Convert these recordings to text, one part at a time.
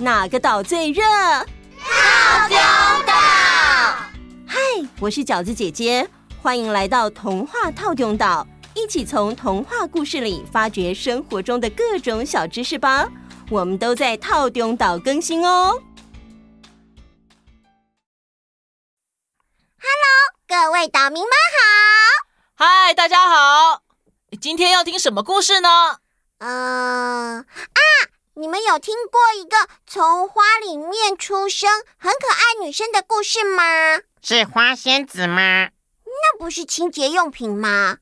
哪个岛最热？套丢岛。嗨，我是饺子姐姐，欢迎来到童话套丢岛，一起从童话故事里发掘生活中的各种小知识吧。我们都在套丢岛更新哦。Hello，各位岛民们好。嗨，大家好。今天要听什么故事呢？嗯、有听过一个从花里面出生很可爱女生的故事吗？是花仙子吗？那不是清洁用品吗？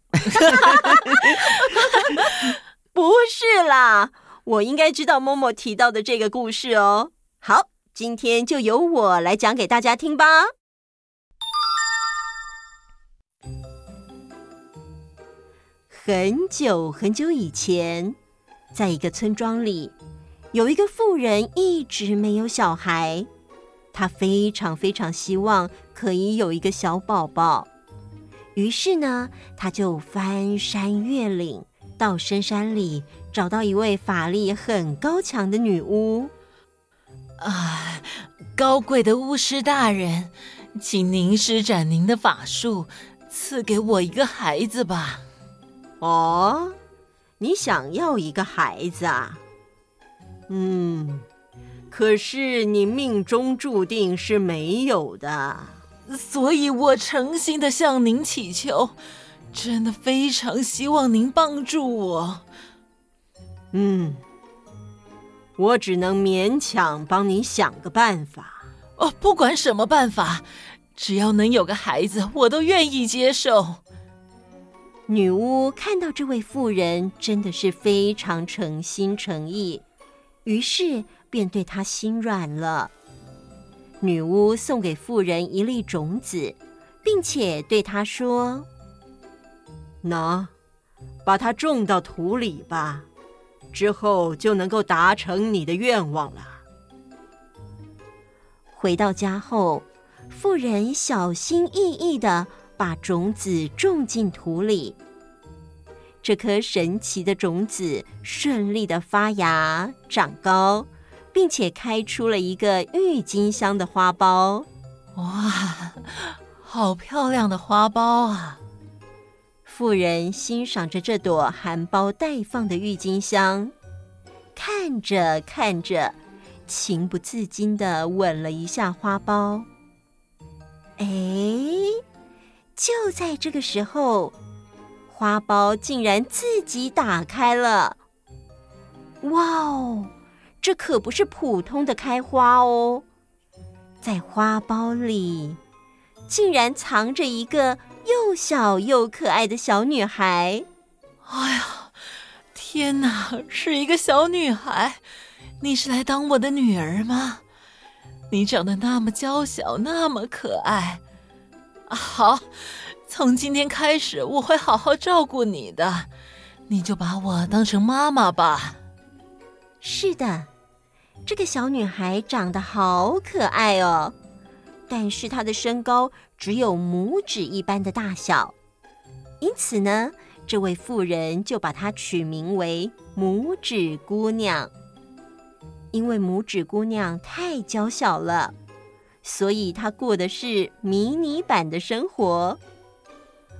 不是啦，我应该知道默默提到的这个故事哦。好，今天就由我来讲给大家听吧。很久很久以前，在一个村庄里。有一个妇人一直没有小孩，她非常非常希望可以有一个小宝宝。于是呢，她就翻山越岭，到深山里找到一位法力很高强的女巫。啊，高贵的巫师大人，请您施展您的法术，赐给我一个孩子吧。哦，你想要一个孩子啊？嗯，可是你命中注定是没有的，所以我诚心的向您祈求，真的非常希望您帮助我。嗯，我只能勉强帮你想个办法。哦，不管什么办法，只要能有个孩子，我都愿意接受。女巫看到这位妇人真的是非常诚心诚意。于是便对他心软了。女巫送给妇人一粒种子，并且对她说：“喏，把它种到土里吧，之后就能够达成你的愿望了。”回到家后，妇人小心翼翼的把种子种进土里。这颗神奇的种子顺利的发芽、长高，并且开出了一个郁金香的花苞。哇，好漂亮的花苞啊！妇人欣赏着这朵含苞待放的郁金香，看着看着，情不自禁的吻了一下花苞。哎，就在这个时候。花苞竟然自己打开了！哇哦，这可不是普通的开花哦，在花苞里竟然藏着一个又小又可爱的小女孩！哎呀，天哪，是一个小女孩！你是来当我的女儿吗？你长得那么娇小，那么可爱。好。从今天开始，我会好好照顾你的，你就把我当成妈妈吧。是的，这个小女孩长得好可爱哦，但是她的身高只有拇指一般的大小，因此呢，这位妇人就把她取名为拇指姑娘。因为拇指姑娘太娇小了，所以她过的是迷你版的生活。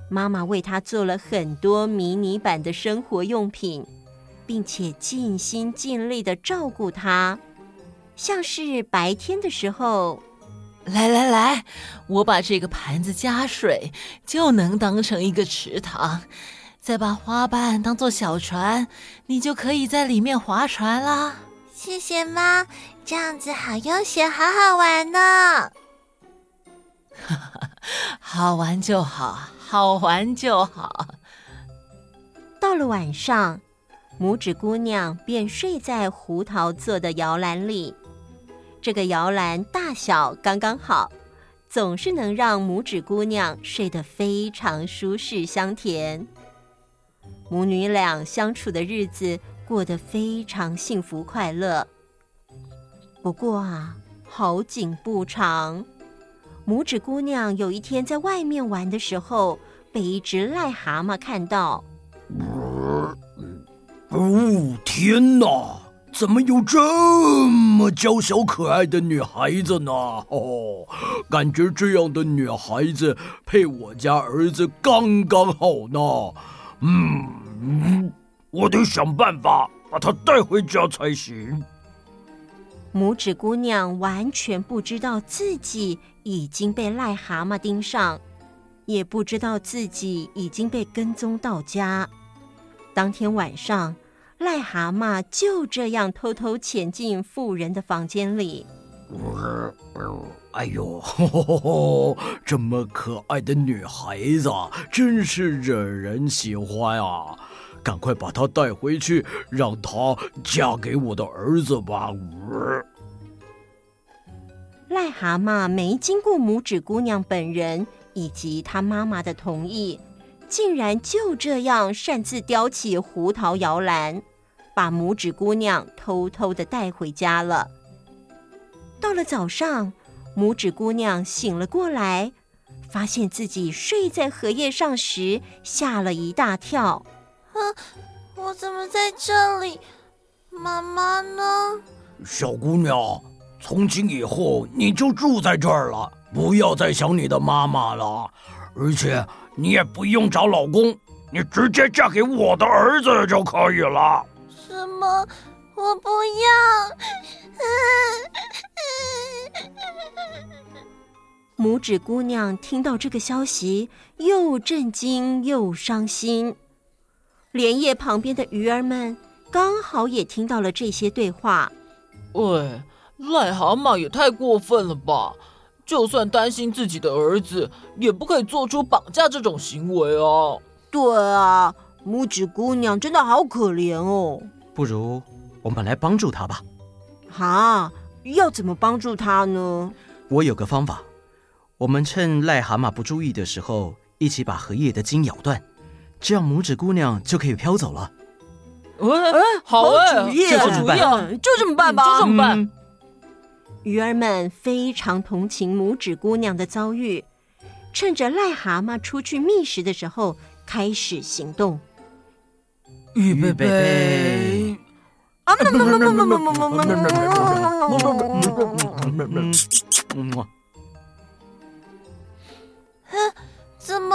妈妈为他做了很多迷你版的生活用品，并且尽心尽力的照顾他。像是白天的时候，来来来，我把这个盘子加水，就能当成一个池塘；再把花瓣当做小船，你就可以在里面划船啦。谢谢妈，这样子好悠闲，好好玩呢。好玩就好。好玩就好。到了晚上，拇指姑娘便睡在胡桃做的摇篮里。这个摇篮大小刚刚好，总是能让拇指姑娘睡得非常舒适香甜。母女俩相处的日子过得非常幸福快乐。不过啊，好景不长。拇指姑娘有一天在外面玩的时候，被一只癞蛤蟆看到。哦，天哪！怎么有这么娇小可爱的女孩子呢？哦，感觉这样的女孩子配我家儿子刚刚好呢。嗯，我得想办法把她带回家才行。拇指姑娘完全不知道自己已经被癞蛤蟆盯上，也不知道自己已经被跟踪到家。当天晚上，癞蛤蟆就这样偷偷潜进妇人的房间里。哎呦，这么可爱的女孩子，真是惹人喜欢啊！赶快把她带回去，让她嫁给我的儿子吧。癞蛤蟆没经过拇指姑娘本人以及她妈妈的同意，竟然就这样擅自叼起胡桃摇篮，把拇指姑娘偷偷的带回家了。到了早上，拇指姑娘醒了过来，发现自己睡在荷叶上时，吓了一大跳。啊，我怎么在这里？妈妈呢？小姑娘，从今以后你就住在这儿了，不要再想你的妈妈了，而且你也不用找老公，你直接嫁给我的儿子就可以了。什么？我不要！拇指姑娘听到这个消息，又震惊又伤心。莲叶旁边的鱼儿们刚好也听到了这些对话。喂，癞蛤蟆也太过分了吧！就算担心自己的儿子，也不可以做出绑架这种行为哦。对啊，拇指姑娘真的好可怜哦。不如我们来帮助她吧。哈，要怎么帮助她呢？我有个方法。我们趁癞蛤蟆不注意的时候，一起把荷叶的茎咬断，这样拇指姑娘就可以飘走了。哎，好主意，就这么办，就这么办吧，就这么办。嗯、鱼儿们非常同情拇指姑娘的遭遇，趁着癞蛤蟆出去觅食的时候，开始行动。预备备！啊！怎么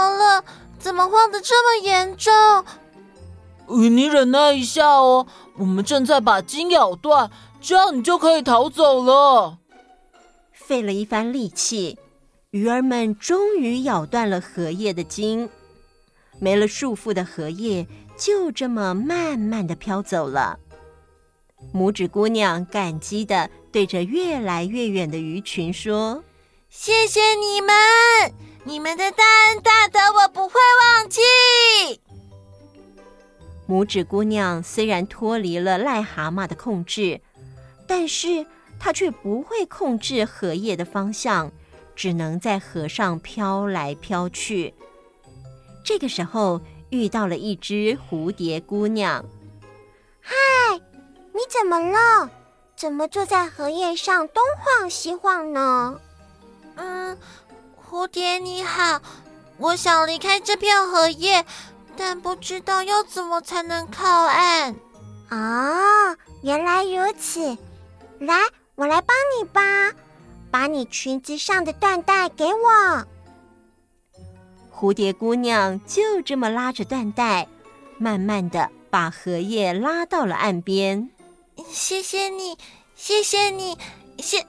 了？怎么晃得这么严重？呃，你忍耐一下哦，我们正在把筋咬断，这样你就可以逃走了。费了一番力气，鱼儿们终于咬断了荷叶的茎，没了束缚的荷叶就这么慢慢的飘走了。拇指姑娘感激的对着越来越远的鱼群说：“谢谢你们。”你们的大恩大德，我不会忘记。拇指姑娘虽然脱离了癞蛤蟆的控制，但是她却不会控制荷叶的方向，只能在河上飘来飘去。这个时候，遇到了一只蝴蝶姑娘。嗨，你怎么了？怎么坐在荷叶上东晃西晃呢？嗯。蝴蝶你好，我想离开这片荷叶，但不知道要怎么才能靠岸。哦，原来如此，来，我来帮你吧，把你裙子上的缎带给我。蝴蝶姑娘就这么拉着缎带，慢慢的把荷叶拉到了岸边。谢谢你，谢谢你，谢，啊，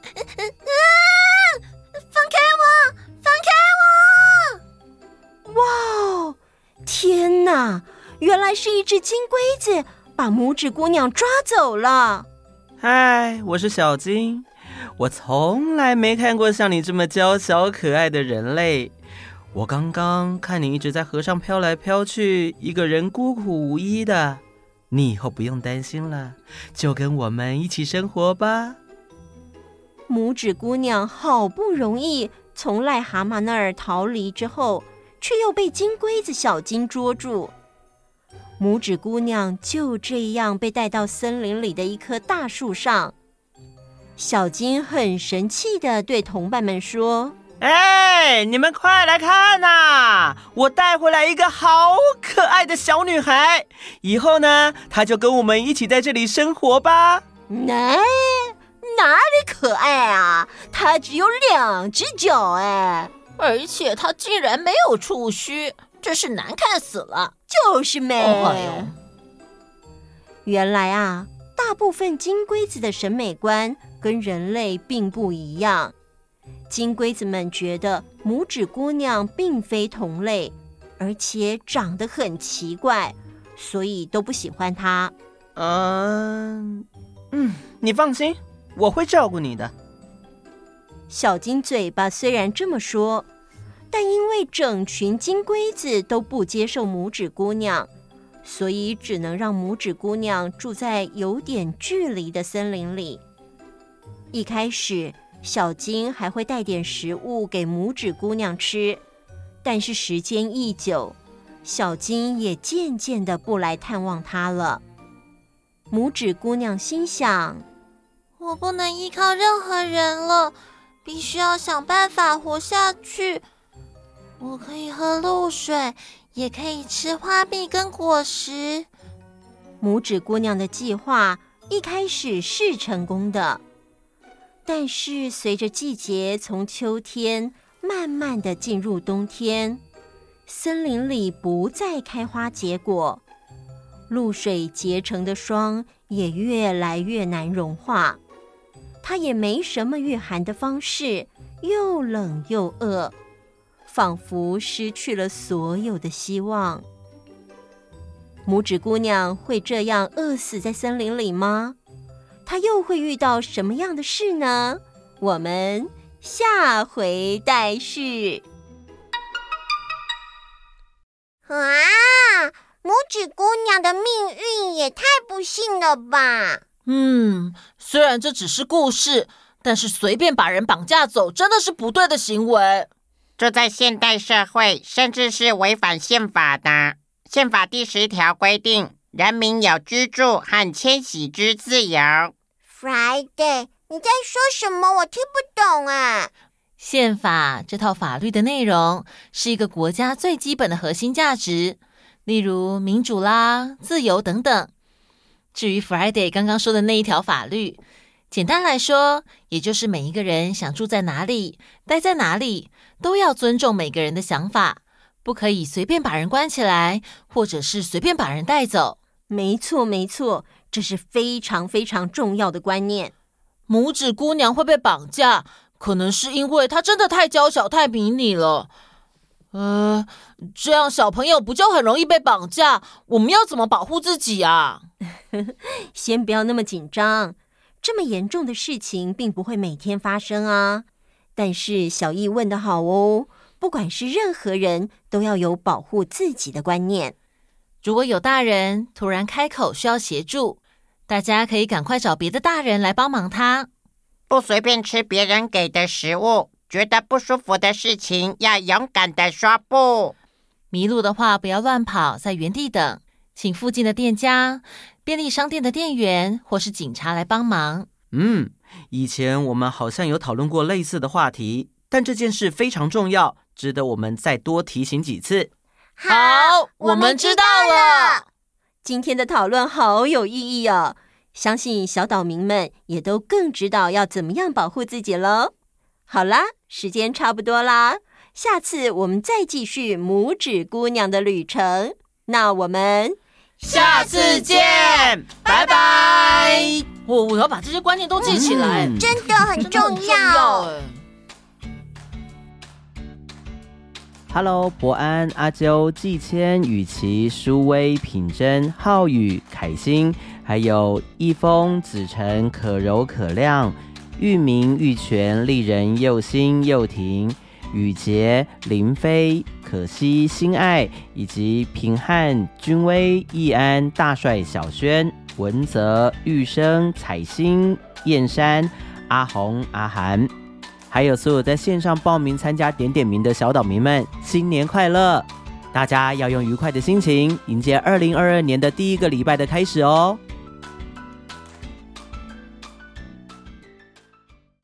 放开我！放开我哇哦！天哪，原来是一只金龟子把拇指姑娘抓走了。嗨，我是小金，我从来没看过像你这么娇小可爱的人类。我刚刚看你一直在河上飘来飘去，一个人孤苦无依的。你以后不用担心了，就跟我们一起生活吧。拇指姑娘好不容易从癞蛤蟆那儿逃离之后。却又被金龟子小金捉住，拇指姑娘就这样被带到森林里的一棵大树上。小金很神气的对同伴们说：“哎，你们快来看呐！我带回来一个好可爱的小女孩，以后呢，她就跟我们一起在这里生活吧。”哪哪里可爱啊？她只有两只脚哎，而且她竟然没有触须，真是难看死了。就是美。原来啊，大部分金龟子的审美观跟人类并不一样。金龟子们觉得拇指姑娘并非同类，而且长得很奇怪，所以都不喜欢她。嗯嗯，你放心，我会照顾你的。小金嘴巴虽然这么说，但因为整群金龟子都不接受拇指姑娘，所以只能让拇指姑娘住在有点距离的森林里。一开始，小金还会带点食物给拇指姑娘吃，但是时间一久，小金也渐渐的不来探望她了。拇指姑娘心想：“我不能依靠任何人了，必须要想办法活下去。我可以喝露水，也可以吃花蜜跟果实。”拇指姑娘的计划一开始是成功的。但是，随着季节从秋天慢慢的进入冬天，森林里不再开花结果，露水结成的霜也越来越难融化，它也没什么御寒的方式，又冷又饿，仿佛失去了所有的希望。拇指姑娘会这样饿死在森林里吗？她又会遇到什么样的事呢？我们下回待续。啊，拇指姑娘的命运也太不幸了吧！嗯，虽然这只是故事，但是随便把人绑架走真的是不对的行为。这在现代社会，甚至是违反宪法的。宪法第十条规定。人民有居住和迁徙之自由。Friday，你在说什么？我听不懂啊！宪法这套法律的内容是一个国家最基本的核心价值，例如民主啦、自由等等。至于 Friday 刚刚说的那一条法律，简单来说，也就是每一个人想住在哪里、待在哪里，都要尊重每个人的想法，不可以随便把人关起来，或者是随便把人带走。没错，没错，这是非常非常重要的观念。拇指姑娘会被绑架，可能是因为她真的太娇小、太迷你了。呃，这样小朋友不就很容易被绑架？我们要怎么保护自己啊？先不要那么紧张，这么严重的事情并不会每天发生啊。但是小易问的好哦，不管是任何人都要有保护自己的观念。如果有大人突然开口需要协助，大家可以赶快找别的大人来帮忙他。不随便吃别人给的食物，觉得不舒服的事情要勇敢的说不。迷路的话不要乱跑，在原地等，请附近的店家、便利商店的店员或是警察来帮忙。嗯，以前我们好像有讨论过类似的话题，但这件事非常重要，值得我们再多提醒几次。好，我们知道了。今天的讨论好有意义哦，相信小岛民们也都更知道要怎么样保护自己喽。好啦，时间差不多啦，下次我们再继续拇指姑娘的旅程。那我们下次见，拜拜。我我要把这些观念都记起来，嗯、真的很重要。Hello，博安、阿啾、季谦、雨琪、舒薇、品珍、浩宇、凯欣，还有易峰、子晨、可柔、可亮、玉明、玉泉、丽人、佑心、佑婷、雨洁、林飞、可惜、心爱，以及平汉、君威、易安、大帅、小轩、文泽、玉生、彩星、燕山、阿红、阿涵。还有所有在线上报名参加点点名的小岛民们，新年快乐！大家要用愉快的心情迎接二零二二年的第一个礼拜的开始哦。